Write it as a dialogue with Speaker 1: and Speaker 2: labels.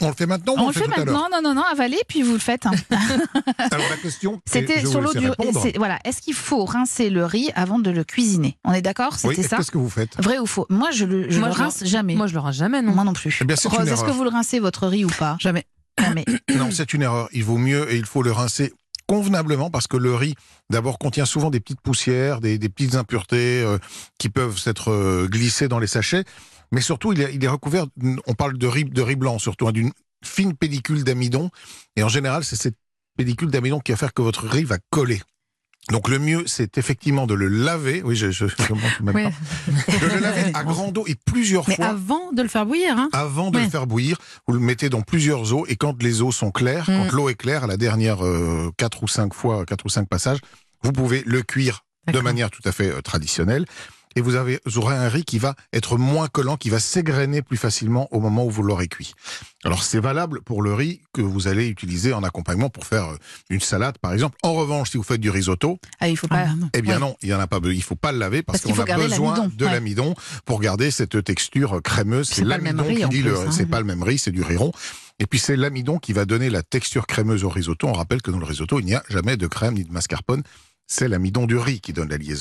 Speaker 1: On le fait maintenant ou
Speaker 2: On
Speaker 1: on,
Speaker 2: le fait
Speaker 1: tout à l'heure
Speaker 2: maintenant, non, non, non, avalez, puis vous le faites. hein.
Speaker 1: Alors la question,
Speaker 2: C'était sur l'eau du c'est- Voilà, est-ce qu'il faut rincer le riz avant de le cuisiner? On est d'accord?
Speaker 1: Oui,
Speaker 2: C'était ça?
Speaker 1: qu'est-ce que vous faites?
Speaker 2: Vrai ou faux? Moi, je le, je
Speaker 3: Moi,
Speaker 2: le
Speaker 3: je
Speaker 2: rince jamais.
Speaker 3: Moi, je le rince jamais, non.
Speaker 2: Moi non plus.
Speaker 1: Eh bien, une
Speaker 2: Rose, est-ce que vous le rincez votre riz ou pas?
Speaker 3: Jamais.
Speaker 2: Jamais.
Speaker 1: Non, c'est une erreur. Il vaut mieux et il faut le rincer convenablement parce que le riz, d'abord, contient souvent des petites poussières, des, des petites impuretés euh, qui peuvent s'être euh, glissées dans les sachets. Mais surtout, il est, il est recouvert, on parle de riz, de riz blanc surtout, hein, d'une fine pellicule d'amidon. Et en général, c'est cette pellicule d'amidon qui va faire que votre riz va coller. Donc le mieux, c'est effectivement de le laver. Oui, je, je, je même
Speaker 3: Ouais.
Speaker 1: pas. De le laver à grande eau et plusieurs
Speaker 3: Mais
Speaker 1: fois.
Speaker 3: avant de le faire bouillir, hein.
Speaker 1: Avant de
Speaker 3: Ouais.
Speaker 1: le faire bouillir, vous le mettez dans plusieurs eaux et quand les eaux sont claires,
Speaker 3: Mm.
Speaker 1: quand l'eau est claire, à la dernière euh, quatre ou cinq fois, quatre ou cinq passages, vous pouvez le cuire de manière tout à fait euh, traditionnelle. Et vous, avez, vous aurez un riz qui va être moins collant, qui va s'égrener plus facilement au moment où vous l'aurez cuit. Alors c'est valable pour le riz que vous allez utiliser en accompagnement pour faire euh, une salade par exemple. En revanche, si vous faites du risotto,
Speaker 2: Ah, il faut
Speaker 3: Ah,
Speaker 2: pas.
Speaker 3: bah non.
Speaker 1: eh bien
Speaker 2: Ouais.
Speaker 1: non, il y en a pas. Il faut pas le laver parce,
Speaker 2: Parce
Speaker 1: qu'on
Speaker 2: faut
Speaker 1: a besoin
Speaker 2: l'amidon,
Speaker 1: de
Speaker 2: ouais.
Speaker 1: l'amidon pour garder cette texture crémeuse.
Speaker 3: C'est
Speaker 1: l'amidon
Speaker 3: riz,
Speaker 1: qui
Speaker 3: en
Speaker 1: dit
Speaker 3: plus,
Speaker 1: le.
Speaker 3: hein.
Speaker 1: C'est pas le même riz, c'est du riz rond. Et puis c'est l'amidon qui va donner la texture crémeuse au risotto. On rappelle que dans le risotto, il n'y a jamais de crème ni de mascarpone. C'est l'amidon du riz qui donne la liaison.